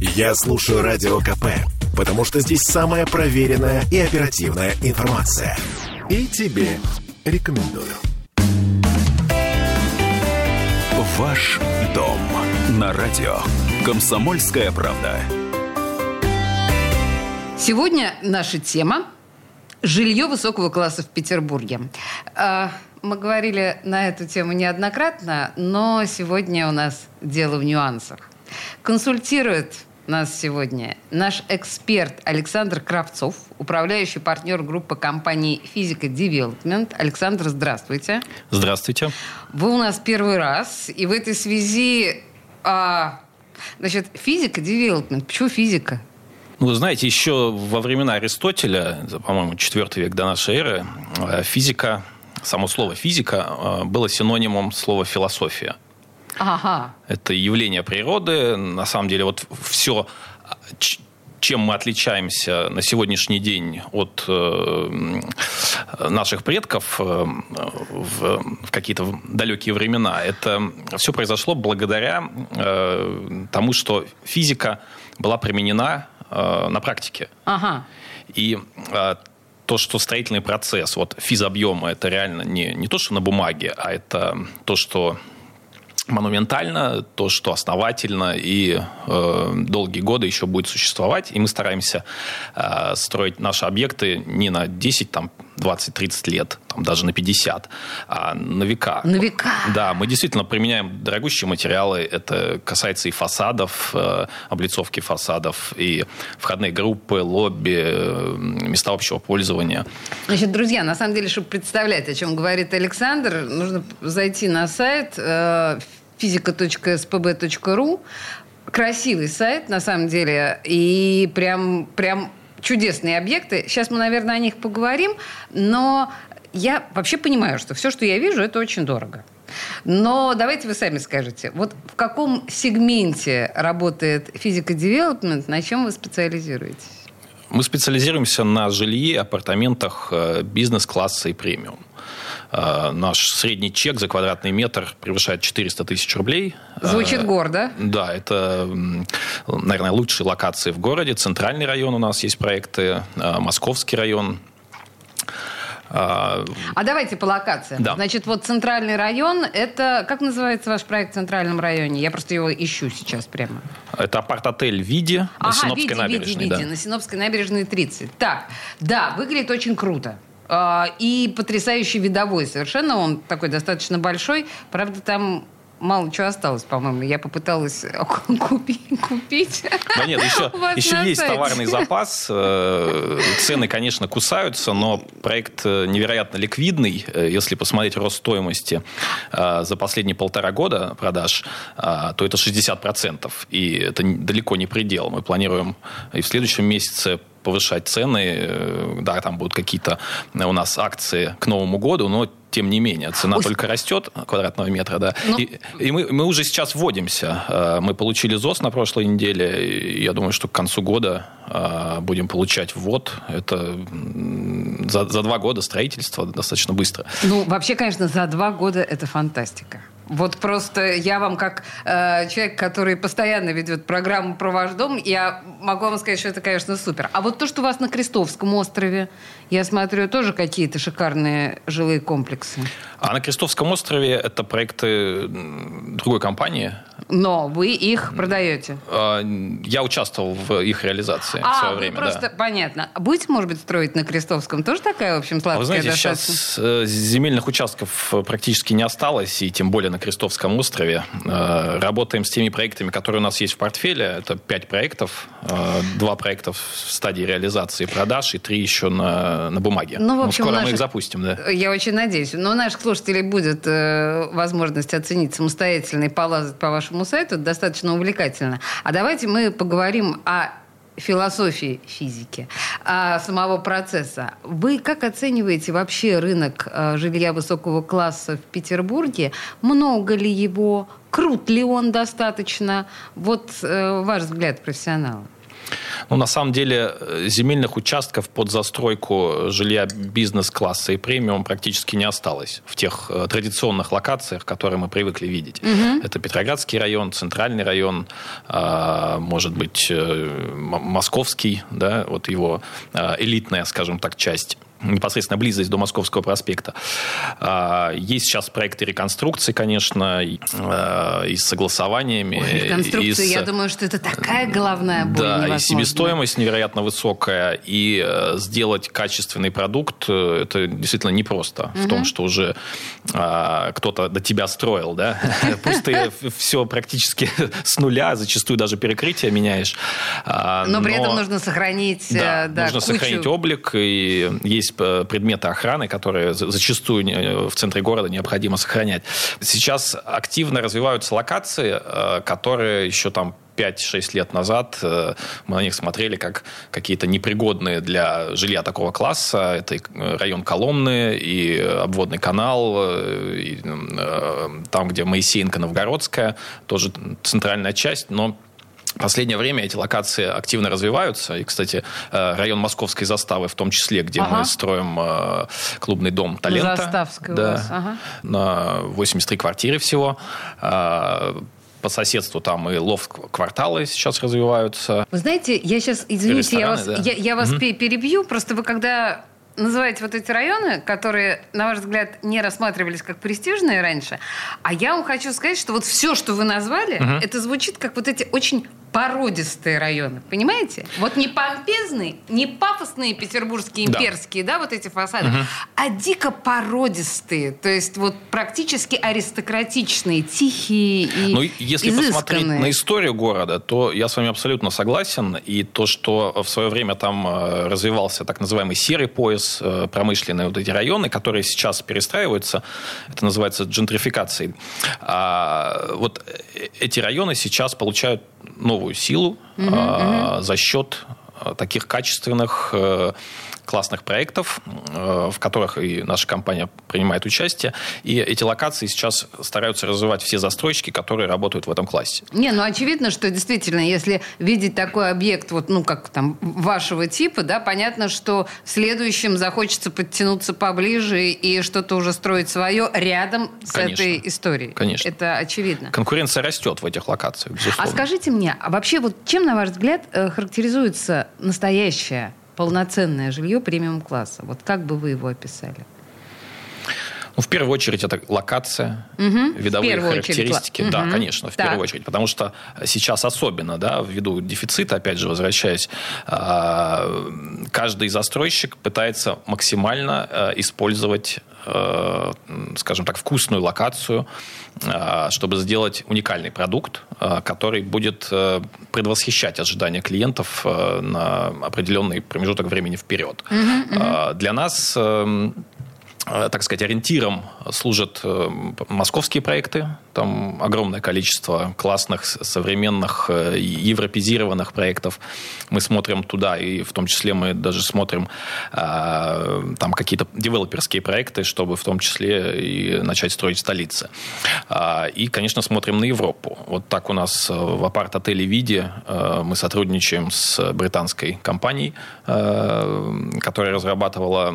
Я слушаю Радио КП, потому что здесь самая проверенная и оперативная информация. И тебе рекомендую. Ваш дом на радио. Комсомольская правда. Сегодня наша тема – жилье высокого класса в Петербурге. А, Мы говорили на эту тему неоднократно, но сегодня у нас дело в нюансах. Консультирует нас сегодня наш эксперт Александр Кравцов, управляющий партнер группы компании «Физика Development». Александр, здравствуйте. Здравствуйте. Вы у нас первый раз, и в этой связи... а, значит, физика Development. Почему физика? Ну, вы знаете, еще во времена Аристотеля, по-моему, IV век до нашей эры, э, физика, само слово физика э, было синонимом слова философия. Ага. Это явление природы. На самом деле, вот все, чем мы отличаемся на сегодняшний день от э, наших предков э, в, в какие-то далекие времена, это все произошло благодаря э, тому, что физика была применена э, на практике. Ага. И э, то, что строительный процесс, вот физобъемы, это реально не, не то, что на бумаге, а это то, что монументально, то, что основательно и э, долгие годы еще будет существовать. И мы стараемся э, строить наши объекты не на 10, там, 20, 30 лет, там, даже на 50, а на века. На века. Да, мы действительно применяем дорогущие материалы. Это касается и фасадов, э, облицовки фасадов, и входные группы, лобби, э, места общего пользования. Значит, друзья, на самом деле, чтобы представлять, о чем говорит Александр, нужно зайти на сайт э, физика.спб.ру. Красивый сайт, на самом деле, и прям, прям чудесные объекты. Сейчас мы, наверное, о них поговорим, но я вообще понимаю, что все, что я вижу, это очень дорого. Но давайте вы сами скажете, вот в каком сегменте работает физика-девелопмент, на чем вы специализируетесь? Мы специализируемся на жилье, апартаментах э, бизнес-класса и премиум. Э, Наш средний чек за квадратный метр превышает 400 тысяч рублей. Звучит Э, гордо. Да, это, наверное, лучшие локации в городе. Центральный район у нас есть проекты, э, Московский район. А, давайте по локациям. Да. Значит, вот центральный район, это... Как называется ваш проект в центральном районе? Я просто его ищу сейчас прямо. Это апарт-отель «Види» на Ага, Синопской види, набережной. види, да. види, на Синопской набережной 30. Так, да, выглядит очень круто. А, И потрясающий видовой совершенно. Он такой достаточно большой. Правда, там мало чего осталось, по-моему. Я попыталась купить. купить. Да нет, еще, еще есть сайте. товарный запас. Э, Цены, конечно, кусаются, но проект э, невероятно ликвидный. Э, Если посмотреть рост стоимости за последние полтора года продаж, то это 60%. И это далеко не предел. Мы планируем и в следующем месяце повышать цены. Э, Да, там будут какие-то э, у нас акции к Новому году, но тем не менее, цена Ой. только растет квадратного метра, да. Ну- И, и мы, мы уже сейчас вводимся. Э, Мы получили ЗОС на прошлой неделе. И я думаю, что к концу года будем получать ввод. Это за, за два года строительства достаточно быстро. Ну, вообще, конечно, за два года это фантастика. Вот просто я вам, как э, человек, который постоянно ведет программу про ваш дом, я могу вам сказать, что это, конечно, супер. А вот то, что у вас на Крестовском острове, я смотрю, тоже какие-то шикарные жилые комплексы. А на Крестовском острове это проекты другой компании. Но вы их продаете. Э, Я участвовал в их реализации в А, свое вы время. просто, да. понятно. Будете, может быть, строить на Крестовском? Тоже такая, в общем, А сладкая Вы знаете, достаточно? сейчас э, земельных участков э, практически не осталось, и тем более на Крестовском острове. Э, Работаем с теми проектами, которые у нас есть в портфеле. Это пять проектов, два проекта в стадии реализации и продаж, и три еще на, на бумаге. Ну, в общем, скоро мы наши- их запустим, да. Я очень надеюсь. Но у наших слушателей будет э, возможность оценить самостоятельно и полазать по вашему сайту. Это достаточно увлекательно. А давайте мы поговорим о философии физики, о самого процесса. Вы как оцениваете вообще рынок э, жилья высокого класса в Петербурге? Много ли его? Крут ли он достаточно? Вот э, ваш взгляд профессионала. Ну, на самом деле, э, земельных участков под застройку жилья бизнес-класса и премиум практически не осталось в тех э, традиционных локациях, которые мы привыкли видеть. Угу. Это Петроградский район, Центральный район, э, может быть, Московский, да, вот его элитная, скажем так, часть непосредственно близость до Московского проспекта. А, есть сейчас проекты реконструкции, конечно, и, а, и с согласованиями. Ой, реконструкция, с... я думаю, что это такая головная боль Да, невозможно. и себестоимость невероятно высокая, и э, сделать качественный продукт, э, это действительно непросто. Угу. В том, что уже а, кто-то до тебя строил, да? Пусть ты все практически с нуля, зачастую даже перекрытие меняешь. Но при этом нужно сохранить э, нужно сохранить облик, и есть есть э, предметы охраны, которые зачастую э, в центре города необходимо сохранять. Сейчас активно развиваются локации, э, которые еще там 5-6 лет назад мы на них смотрели как какие-то непригодные для жилья такого класса. Это район Коломны, и обводный канал, и там, где Моисеенко, Новгородская, тоже центральная часть, но последнее время эти локации активно развиваются. И, кстати, э, район Московской заставы в том числе, где ага. мы строим э, клубный дом талента. Заставская да, у вас. Ага. На 83 квартиры всего э, по соседству там и лофт-кварталы сейчас развиваются. Вы знаете, я сейчас, извините, я вас, да. я, я вас угу. перебью, просто вы когда называете вот эти районы, которые, на ваш взгляд, не рассматривались как престижные раньше, а я вам хочу сказать, что вот все, что вы назвали, угу. это звучит как вот эти очень породистые районы, понимаете? Вот не помпезные, не пафосные петербургские имперские, да, да вот эти фасады, угу. а дико породистые, то есть вот практически аристократичные, тихие и Ну, если изысканные. посмотреть на историю города, то я с вами абсолютно согласен, и то, что в свое время там э, развивался так называемый серый пояс, промышленные вот эти районы, которые сейчас перестраиваются, это называется джентрификацией. А вот э, эти районы сейчас получают новую силу угу, а, за счет таких качественных э, классных проектов, э, в которых и наша компания принимает участие. И эти локации сейчас стараются развивать все застройщики, которые работают в этом классе. Не, ну очевидно, что действительно, если видеть такой объект, вот, ну, как там, вашего типа, да, понятно, что в следующем захочется подтянуться поближе и что-то уже строить свое рядом с Конечно. этой историей. Конечно. Это очевидно. Конкуренция растет в этих локациях, безусловно. А скажите мне, а вообще вот чем, на ваш взгляд, э, характеризуется настоящая полноценное жилье премиум-класса? Вот как бы вы его описали? Ну, в первую очередь, это локация, угу, видовые характеристики. Очередь. Да, угу. конечно, в так. первую очередь. Потому что сейчас особенно, да, ввиду дефицита, опять же, возвращаясь, а, каждый застройщик пытается максимально а, использовать скажем так, вкусную локацию, чтобы сделать уникальный продукт, который будет предвосхищать ожидания клиентов на определенный промежуток времени вперед. Угу, Для нас Э, так сказать, ориентиром служат э, московские проекты. Там огромное количество классных, современных, э, европезированных проектов. Мы смотрим туда, и в том числе мы даже смотрим там какие-то девелоперские проекты, чтобы в том числе и начать строить столицы. И, конечно, смотрим на Европу. Вот так у нас в апарт-отеле «Виде» мы сотрудничаем с британской компанией, которая разрабатывала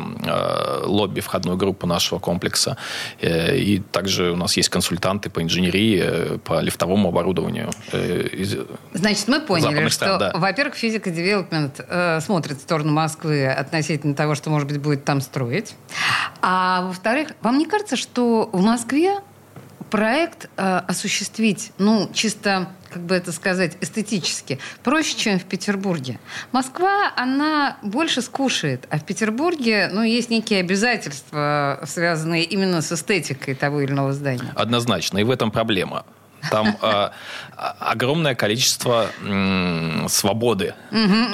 лобби входной группы группа нашего комплекса. Э, и также у нас есть консультанты по инженерии, э, по лифтовому оборудованию. Э, Значит, мы поняли, что, да. во-первых, физика девелопмент э, смотрит в сторону Москвы относительно того, что, может быть, будет там строить. А во-вторых, вам не кажется, что в Москве проект э, осуществить, ну, чисто, как бы это сказать, эстетически, проще, чем в Петербурге. Москва, она больше скушает, а в Петербурге, ну, есть некие обязательства, связанные именно с эстетикой того или иного здания. Однозначно, и в этом проблема. Там э, огромное количество э, свободы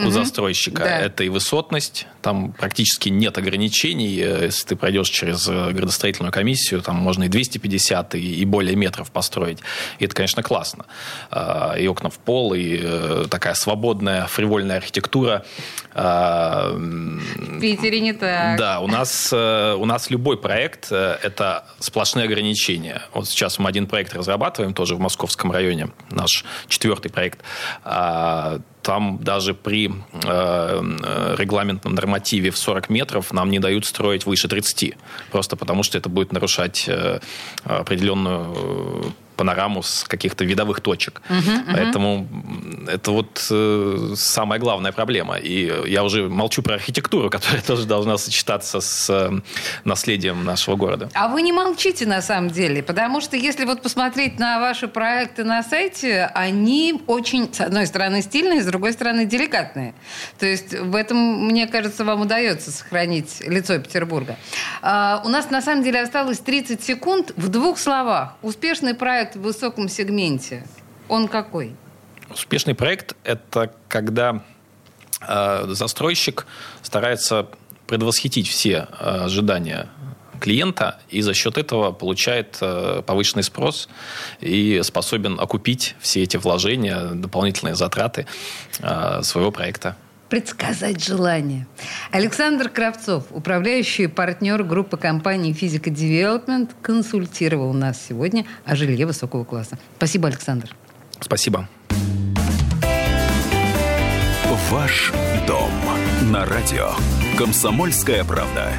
у застройщика. Это и высотность, Там практически нет ограничений. Если ты пройдешь через градостроительную комиссию, там можно и 250, и более метров построить. И это, конечно, классно. И окна в пол, и такая свободная фривольная архитектура. В Питере не так. Да, у нас, у нас любой проект – это сплошные ограничения. Вот сейчас мы один проект разрабатываем, тоже в Московском районе, наш четвертый проект. Там даже при э, регламентном нормативе в 40 метров нам не дают строить выше 30. Просто потому, что это будет нарушать э, определенную панораму с каких-то видовых точек. Uh-huh, uh-huh. Поэтому это вот э, самая главная проблема. И я уже молчу про архитектуру, которая тоже должна сочетаться с э, наследием нашего города. А вы не молчите на самом деле, потому что если вот посмотреть на ваши проекты на сайте, они очень, с одной стороны, стильные, с другой стороны, деликатные. То есть в этом, мне кажется, вам удается сохранить лицо Петербурга. А, у нас на самом деле осталось 30 секунд. В двух словах. Успешный проект проект в высоком сегменте, он какой? Успешный проект – это когда э, застройщик старается предвосхитить все э, ожидания клиента и за счет этого получает э, повышенный спрос и способен окупить все эти вложения, дополнительные затраты э, своего проекта предсказать желание. Александр Кравцов, управляющий партнер группы компании «Физика Development», консультировал нас сегодня о жилье высокого класса. Спасибо, Александр. Спасибо. Ваш дом на радио. Комсомольская правда.